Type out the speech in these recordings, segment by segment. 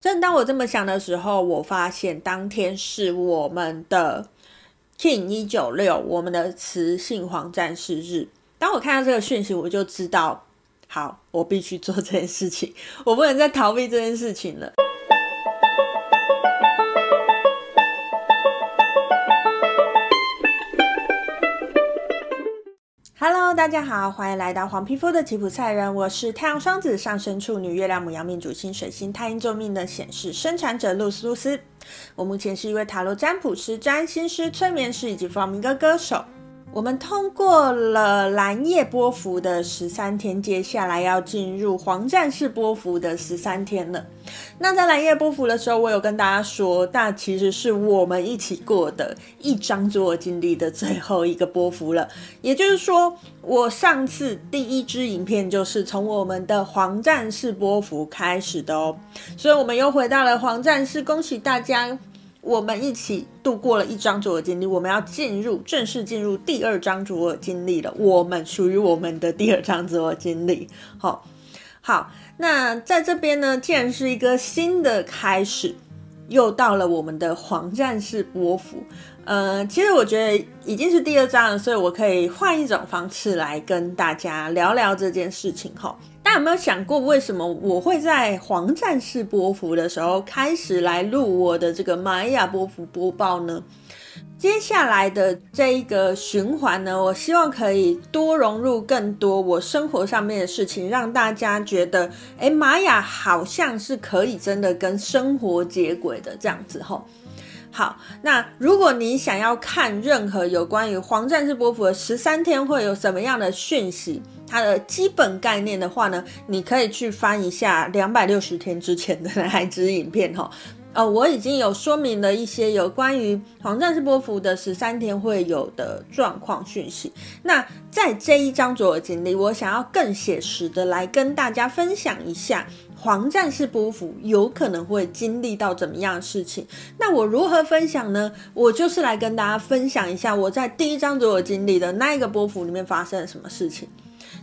正当我这么想的时候，我发现当天是我们的 King 一九六，我们的雌性黄战士日。当我看到这个讯息，我就知道，好，我必须做这件事情，我不能再逃避这件事情了。大家好，欢迎来到黄皮肤的吉普赛人。我是太阳双子上升处女、月亮母羊命主星水星太阴救命的显示生产者露丝露丝。我目前是一位塔罗占卜师、占星师、催眠师以及放明哥歌手。我们通过了蓝夜波幅的十三天，接下来要进入黄战士波幅的十三天了。那在蓝夜波幅的时候，我有跟大家说，那其实是我们一起过的一张左耳经历的最后一个波幅了。也就是说，我上次第一支影片就是从我们的黄战士波幅开始的哦，所以我们又回到了黄战士，恭喜大家。我们一起度过了一张左耳经历，我们要进入正式进入第二张左耳经历了。我们属于我们的第二张左耳经历。好，好，那在这边呢，既然是一个新的开始，又到了我们的黄战士波服。呃，其实我觉得已经是第二张了，所以我可以换一种方式来跟大家聊聊这件事情。哈。大家有没有想过，为什么我会在黄战士波符的时候开始来录我的这个玛雅波幅播报呢？接下来的这一个循环呢，我希望可以多融入更多我生活上面的事情，让大家觉得，诶，玛雅好像是可以真的跟生活接轨的这样子吼。好，那如果你想要看任何有关于黄战士波符的十三天会有什么样的讯息，它的基本概念的话呢，你可以去翻一下两百六十天之前的那一支影片哈。呃，我已经有说明了一些有关于黄战士波幅的十三天会有的状况讯息。那在这一张左耳经历，我想要更写实的来跟大家分享一下。黄战士波幅有可能会经历到怎么样的事情？那我如何分享呢？我就是来跟大家分享一下我在第一张左耳经历的那一个波幅里面发生了什么事情。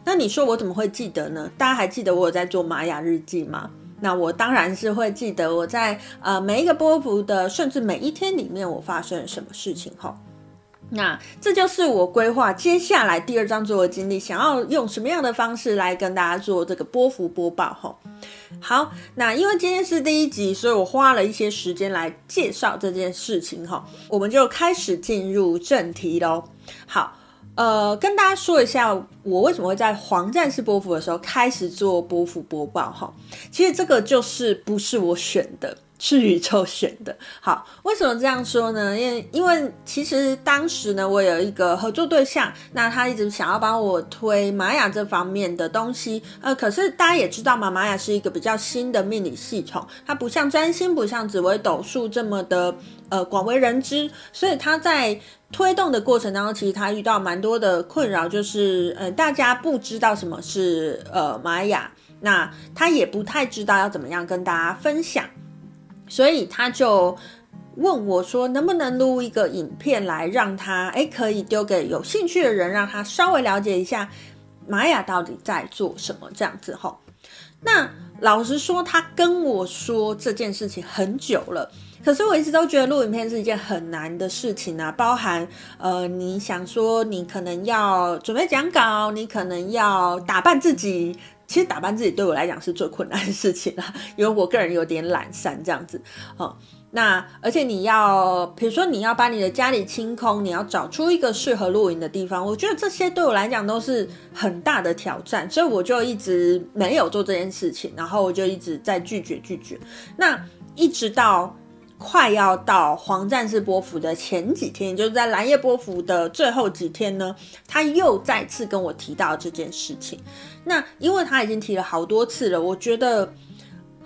那你说我怎么会记得呢？大家还记得我有在做玛雅日记吗？那我当然是会记得我在呃每一个波幅的，甚至每一天里面我发生了什么事情哈。那这就是我规划接下来第二张做的经历，想要用什么样的方式来跟大家做这个波幅播报哈。好，那因为今天是第一集，所以我花了一些时间来介绍这件事情哈。我们就开始进入正题喽。好，呃，跟大家说一下，我为什么会在黄战士波幅的时候开始做波幅播报哈。其实这个就是不是我选的。是宇宙选的。好，为什么这样说呢？因为因为其实当时呢，我有一个合作对象，那他一直想要帮我推玛雅这方面的东西。呃，可是大家也知道嘛，玛雅是一个比较新的命理系统，它不像占星，不像紫微斗数这么的呃广为人知，所以他在推动的过程当中，其实他遇到蛮多的困扰，就是呃大家不知道什么是呃玛雅，那他也不太知道要怎么样跟大家分享。所以他就问我说：“能不能录一个影片来让他诶可以丢给有兴趣的人，让他稍微了解一下玛雅到底在做什么这样子吼。”那老实说，他跟我说这件事情很久了，可是我一直都觉得录影片是一件很难的事情啊，包含呃，你想说你可能要准备讲稿，你可能要打扮自己。其实打扮自己对我来讲是最困难的事情啦，因为我个人有点懒散这样子，哦，那而且你要，比如说你要把你的家里清空，你要找出一个适合露营的地方，我觉得这些对我来讲都是很大的挑战，所以我就一直没有做这件事情，然后我就一直在拒绝拒绝，那一直到。快要到黄战士波幅的前几天，就是在蓝夜波幅的最后几天呢，他又再次跟我提到这件事情。那因为他已经提了好多次了，我觉得。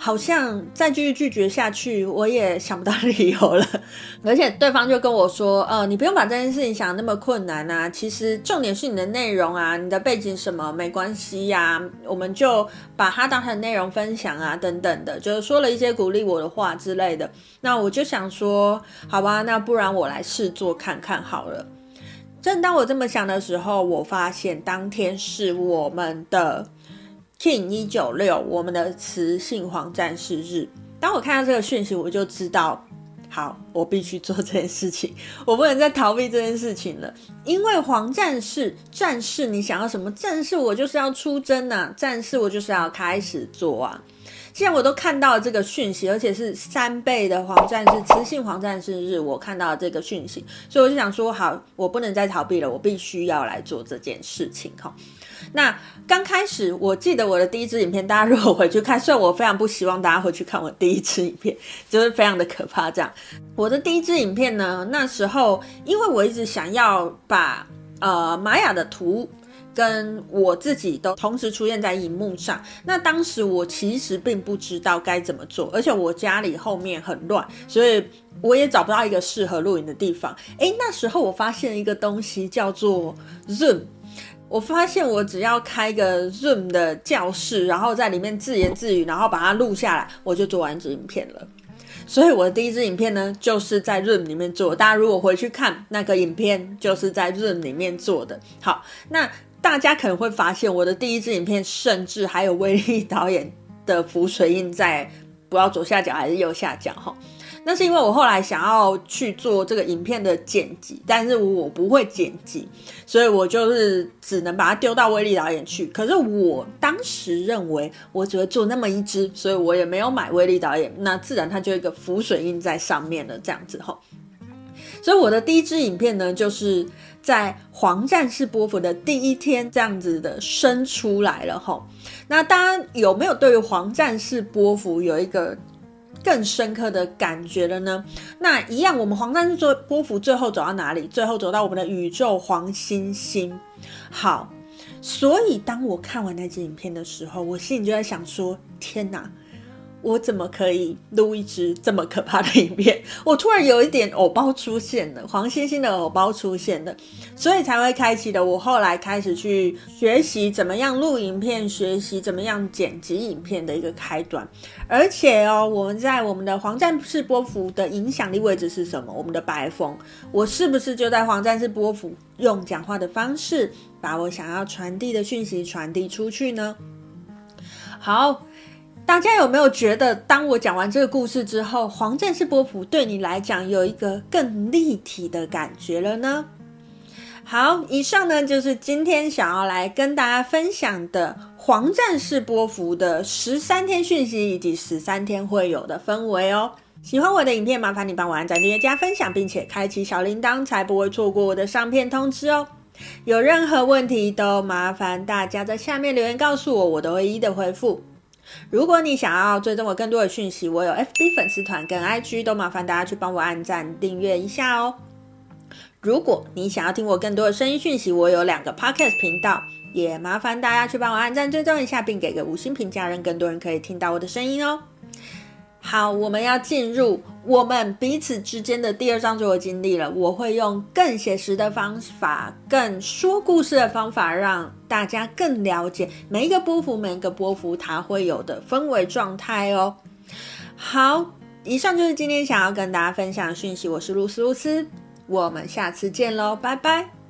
好像再继续拒绝下去，我也想不到理由了。而且对方就跟我说：“呃，你不用把这件事情想那么困难啊，其实重点是你的内容啊，你的背景什么没关系呀，我们就把它当成内容分享啊，等等的，就是说了一些鼓励我的话之类的。那我就想说，好吧，那不然我来试做看看好了。正当我这么想的时候，我发现当天是我们的。King 一九六，我们的雌性黄战士日。当我看到这个讯息，我就知道。好，我必须做这件事情，我不能再逃避这件事情了。因为黄战士，战士，你想要什么？战士，我就是要出征呐、啊！战士，我就是要开始做啊！既然我都看到了这个讯息，而且是三倍的黄战士，雌性黄战士日，我看到了这个讯息，所以我就想说，好，我不能再逃避了，我必须要来做这件事情哈。那刚开始，我记得我的第一支影片，大家如果回去看，虽然我非常不希望大家回去看我第一支影片，就是非常的可怕。这样，我的第一支影片呢，那时候因为我一直想要把呃玛雅的图跟我自己都同时出现在荧幕上，那当时我其实并不知道该怎么做，而且我家里后面很乱，所以我也找不到一个适合录影的地方。诶，那时候我发现一个东西叫做 Zoom。我发现我只要开个 Zoom 的教室，然后在里面自言自语，然后把它录下来，我就做完一支影片了。所以我的第一支影片呢，就是在 Zoom 里面做。大家如果回去看那个影片，就是在 Zoom 里面做的。好，那大家可能会发现我的第一支影片，甚至还有威力导演的浮水印在，不知道左下角还是右下角哈。那是因为我后来想要去做这个影片的剪辑，但是我不会剪辑，所以我就是只能把它丢到威力导演去。可是我当时认为我只会做那么一支，所以我也没有买威力导演，那自然它就一个浮水印在上面了，这样子吼。所以我的第一支影片呢，就是在黄战士波符的第一天这样子的生出来了吼。那大家有没有对于黄战士波符有一个更深刻的感觉了呢？那一样，我们黄战士做波幅最后走到哪里？最后走到我们的宇宙黄星星。好，所以当我看完那支影片的时候，我心里就在想说：天哪！我怎么可以录一支这么可怕的影片？我突然有一点偶包出现了，黄星星的偶包出现了，所以才会开启的。我后来开始去学习怎么样录影片，学习怎么样剪辑影片的一个开端。而且哦，我们在我们的黄战士波符的影响力位置是什么？我们的白风，我是不是就在黄战士波符用讲话的方式，把我想要传递的讯息传递出去呢？好。大家有没有觉得，当我讲完这个故事之后，黄战士波符对你来讲有一个更立体的感觉了呢？好，以上呢就是今天想要来跟大家分享的黄战士波符的十三天讯息以及十三天会有的氛围哦。喜欢我的影片，麻烦你帮我按赞、订阅、加分享，并且开启小铃铛，才不会错过我的上片通知哦。有任何问题都麻烦大家在下面留言告诉我，我都会一一的回复。如果你想要追踪我更多的讯息，我有 FB 粉丝团跟 IG，都麻烦大家去帮我按赞订阅一下哦。如果你想要听我更多的声音讯息，我有两个 Podcast 频道，也麻烦大家去帮我按赞追踪一下，并给个五星评价，让更多人可以听到我的声音哦。好，我们要进入我们彼此之间的第二章，就我经历了。我会用更写实的方法，更说故事的方法，让大家更了解每一个波幅，每一个波幅它会有的氛围状态哦。好，以上就是今天想要跟大家分享的讯息。我是露丝露丝，我们下次见喽，拜拜。